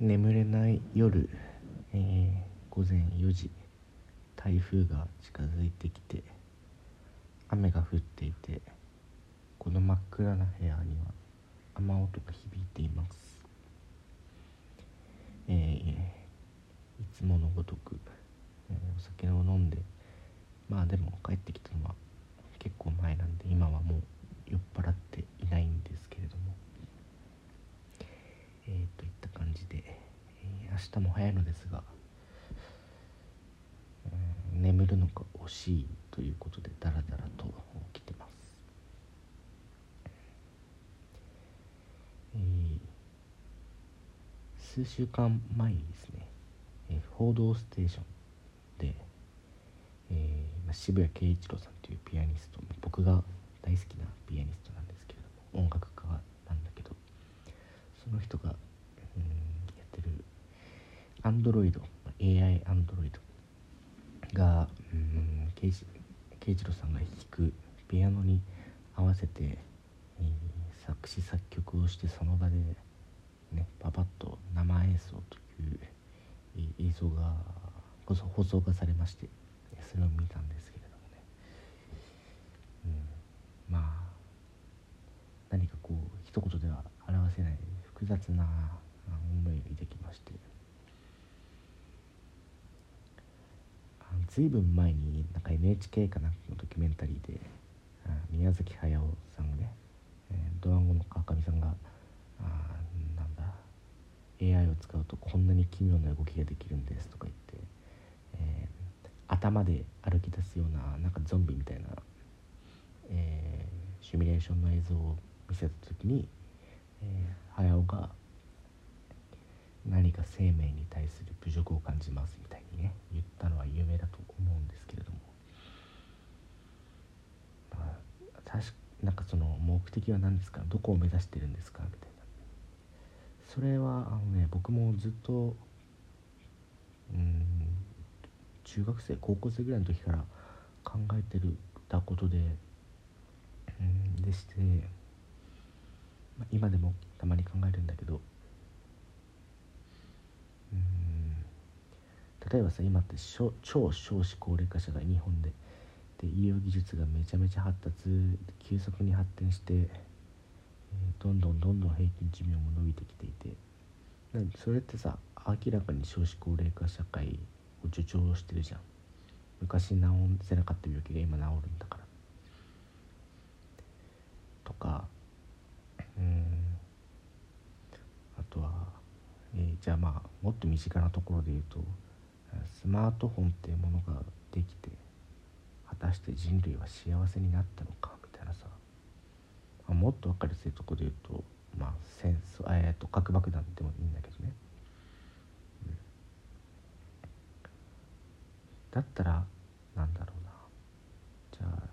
眠れない夜、えー、午前4時台風が近づいてきて雨が降っていてこの真っ暗な部屋には雨音が響いています。えー、いつものごとく、えー、お酒を飲んでまあでも帰ってきたのは結構前なんで今はもう酔っ払っていないんですけれどもえー、といった感じで、えー、明日も早いのですが、うん、眠るのが惜しいということでダラダラと起きてます、えー、数週間前にですね「えー、報道ステーションで」えー、渋谷慶一郎さんというピアニスト僕が大好きなピアニストなんですけれども音楽家なんだけどその人が、アンドロイド AI アンドロイドが、うん、慶一郎さんが弾くピアノに合わせて、えー、作詞作曲をしてその場で、ね、パパッと生演奏というえ映像が放送がされましてそれを見たんですけれどもね、うん、まあ何かこう一言では表せない複雑な思いを抱きまして。ずいぶん前になんか NHK かなんかのドキュメンタリーで宮崎駿さんがね、えー、ドワンゴの川上さんがあなんだ AI を使うとこんなに奇妙な動きができるんですとか言って、えー、頭で歩き出すようななんかゾンビみたいな、えー、シミュレーションの映像を見せた時に、えー、早尾が何か生命に対する侮辱を感じますみたいにね言ったのは有名だと思うんですけれども、まあ、確かなんかその目的は何ですか？どこを目指してるんですか？みたいな。それはあのね僕もずっとうん中学生高校生ぐらいの時から考えてるたことでうんでして、まあ、今でもたまに考えるんだけどうん例えばさ今って超少子高齢化社会日本で。で医療技術がめちゃめちゃ発達急速に発展して、えー、どんどんどんどん平均寿命も伸びてきていて。なそれってさ明らかに少子高齢化社会を助長してるじゃん。昔治せなかった病気が今治るんだから。とかうん。あとは、えー、じゃあまあもっと身近なところで言うとスマートフォンっていうものができて果たして人類は幸せになったのかみたいなさ。あもっと分かりやすいところで言うとまあ戦争えー、と核爆弾でもいいんだけどね、うん、だったらなんだろうな。じゃあ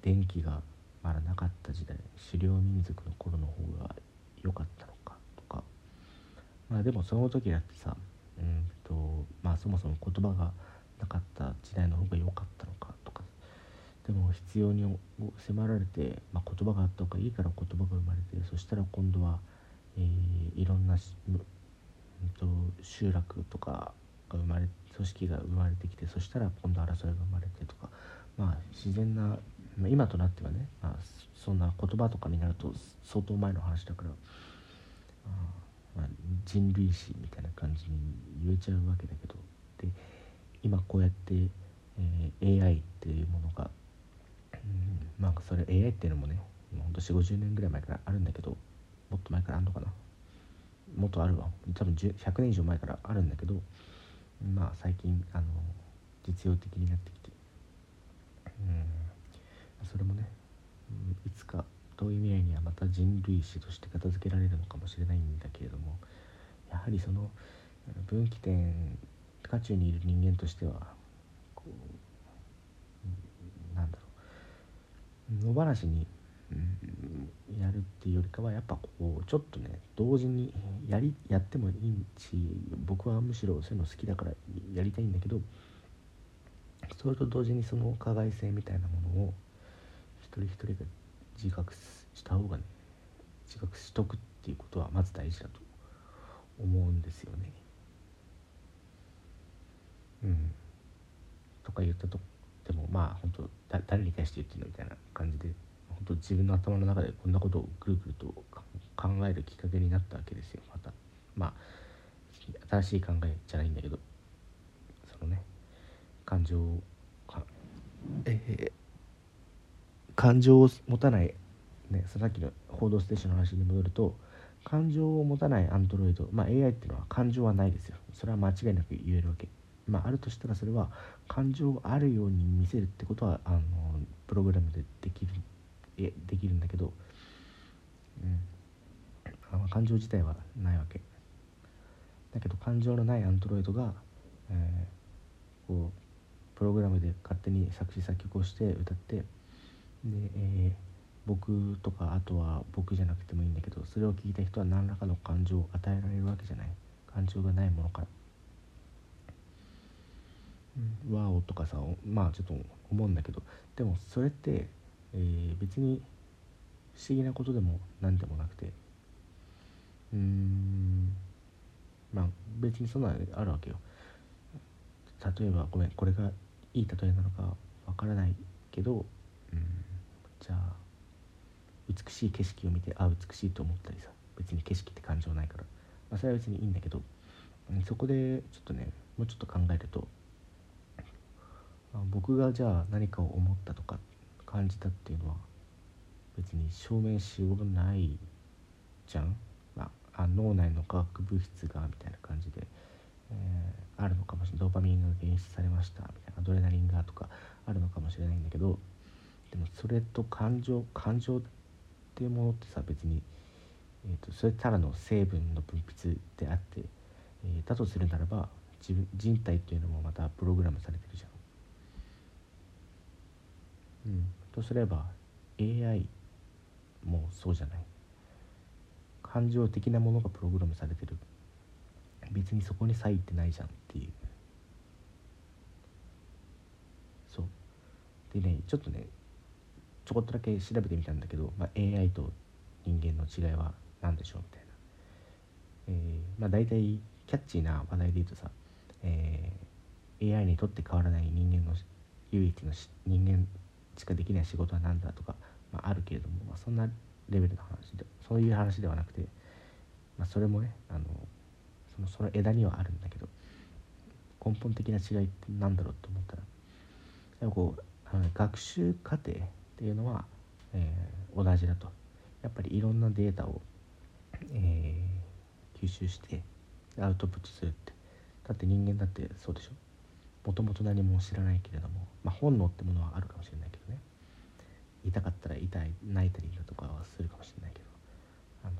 電気がまだなかった時代狩猟民族の頃の方が良かったのかとか。まあでもその時だってさそもそも言葉がなかった時代の方が良かったのかとかでも必要に迫られて、まあ、言葉があった方がいいから言葉が生まれてそしたら今度は、えー、いろんな、うんと、集落とかが生まれ組織が生まれてきてそしたら今度争いが生まれてとかまあ自然な、今となってはね、まあ、そんな言葉とかになると相当前の話だからまあ、人類史みたいな感じに言えちゃうわけだけどで今こうやって、えー、AI っていうものが、うん、まあそれ AI っていうのもねほんと4 5 0年ぐらい前からあるんだけどもっと前からあるのかな？もっとあるわ。多分100年以上前からあるんだけどまあ最近あの実用的になってきて。うん。それもね、うん、いつか遠い未来にはまた人類史として片付けられるのかもしれないんだけれどもやはりその分岐点渦中にいる人間としてはこうなんだろう野放しに、やるっていうよりかはやっぱこうちょっとね同時にやりやってもいいし僕はむしろそういうの好きだからやりたいんだけどそれと同時にその加害性みたいなものを一人一人が自覚した方がね自覚しとくっていうことはまず大事だと思うんですよね。うん、とか言ったとでもまあ本当だ誰に対して言ってるのみたいな感じで本当自分の頭の中でこんなことをぐるぐると考えるきっかけになったわけですよまた。まあ新しい考えじゃないんだけどそのね感情かえ、感情を持たないねさっきの「報道ステーション」の話に戻ると感情を持たないアンドロイド、まあ、AI っていうのは感情はないですよ。それは間違いなく言えるわけ。まあ、あるとしたらそれは感情があるように見せるってことはあのプログラムでできるえできるんだけど、うん、あ感情自体はないわけ。だけど感情のないアンドロイドが、えー、こうプログラムで勝手に作詞作曲をして歌ってで、えー、僕とかあとは僕じゃなくてもいいんだけどそれを聞いた人は何らかの感情を与えられるわけじゃない。感情がないものから。ワオとかさまあちょっと思うんだけどでもそれって、えー、別に不思議なことでも何でもなくてうーんまあ別にそんなのあるわけよ。例えばごめんこれがいい例えなのかわからないけどうんじゃあ美しい景色を見てあ美しいと思ったりさ別に景色って感情ないから、まあ、それは別にいいんだけどそこでちょっとねもうちょっと考えると僕がじゃあ何かを思ったとか感じたっていうのは別に証明しようがないじゃん、まあ、脳内の化学物質がみたいな感じで、えー、あるのかもしれない。ドーパミンが検出されました。みたいな。アドレナリンがとかあるのかもしれないんだけどでもそれと感情感情っていうものってさ別に、えーと、それただの成分の分泌であって、えー、だとするならば自分人体っていうのもまたプログラムされてるじゃん。うん、とすれば AI もそうじゃない。感情的なものがプログラムされてる。別にそこに差異ってないじゃんっていう。そう。でねちょっとねちょこっとだけ調べてみたんだけど、まあ、AI と人間の違いは何でしょうみたいな、えー、まあ大体キャッチーな話題で言うとさ、えー、AI にとって変わらない人間の唯一の人間しかできない仕事は何だとか、まあ、あるけれども、まあ、そんなレベルの話でそういう話ではなくて、まあ、それもねあのそのその枝にはあるんだけど根本的な違いって何だろうと思ったらやっぱこうあの、ね、学習過程っていうのは、えー、同じだと。やっぱりいろんなデータを、えー、吸収してアウトプットするって。だって人間だってそうでしょ。もともと何も知らないけれども、まあ、本能ってものはあるかもしれないけどいたりだとかはするかもしれないけどあの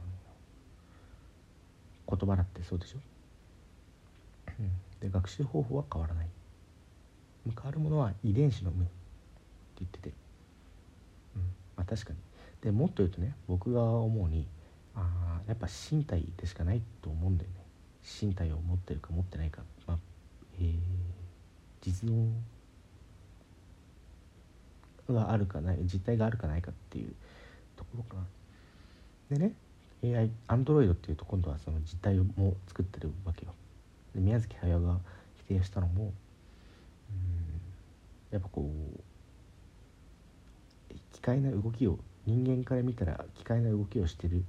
言葉だってそうでしょ、うん、で学習方法は変わらない。変わるものは遺伝子の無って言ってて、うん。まあ、確かに。でもっと言うとね僕が思うにあやっぱ身体でしかないと思うんだよね。身体を持ってるか持ってないか、まあえー実存があるかない実態があるかないかっていうところかな。でね AI アンドロイドっていうと今度はその実態も作ってるわけよ。で宮崎駿が否定したのもうんやっぱこう機械な動きを人間から見たら機械な動きをしてる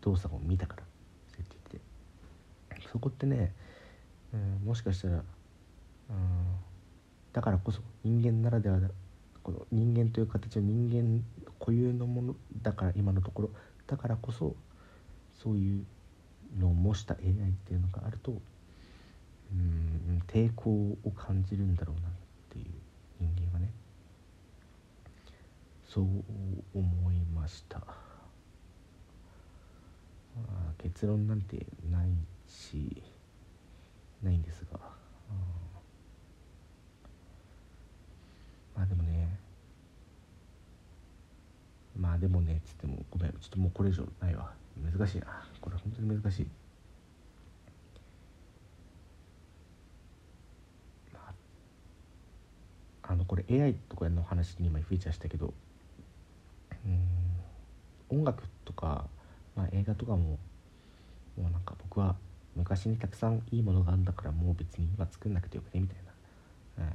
動作を見たからそって言ってそこってね、うん、もしかしたらうんだからこそ人間ならではこの人間という形は人間固有のものだから今のところだからこそそういうのを模した AI っていうのがあるとうん抵抗を感じるんだろうなっていう人間はねそう思いました結論なんてないしないんですが。まあでもねまあでもねっつってもごめんちょっともうこれ以上ないわ。難しいな。これ本当に難しい。ああのこれ AI とかの話に今フィーチャーしたけどうん音楽とか、まあ、映画とかももうなんか僕は昔にたくさんいいものがあるんだからもう別に今作んなくてよくねみたいな、うん、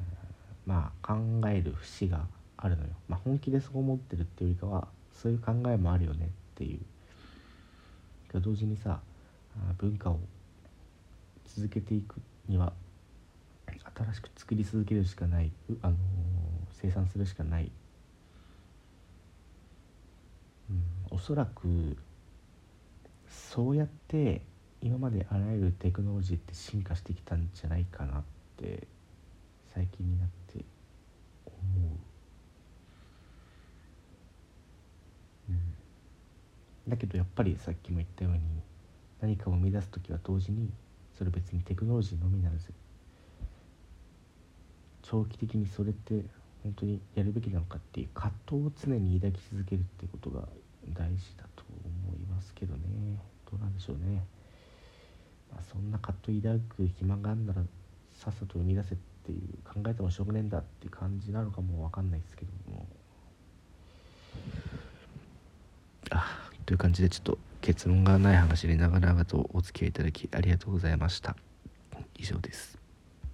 まあ考える節があるのよ、まあ、本気でそう思ってるっていうよりかはそういう考えもあるよねっていう。同時にさ文化を続けていくには新しく作り続けるしかない、あのー、生産するしかない、うん、おそらくそうやって今まであらゆるテクノロジーって進化してきたんじゃないかなって最近になって思う、うん、だけどやっぱりさっきも言ったように何かを生み出す時は同時にそれ別にテクノロジーのみならず長期的にそれって本当にやるべきなのかっていう葛藤を常に抱き続けるっていうことが大事だと思いますけどね。どうなんでしょうね、まあ、そんな葛藤抱く暇があるならさっさと生み出せっていう考えてもしょうがねえんだっていう感じなのかも分かんないですけどもあという感じでちょっと結論がない話で長々とお付き合いいただきありがとうございました。以上です。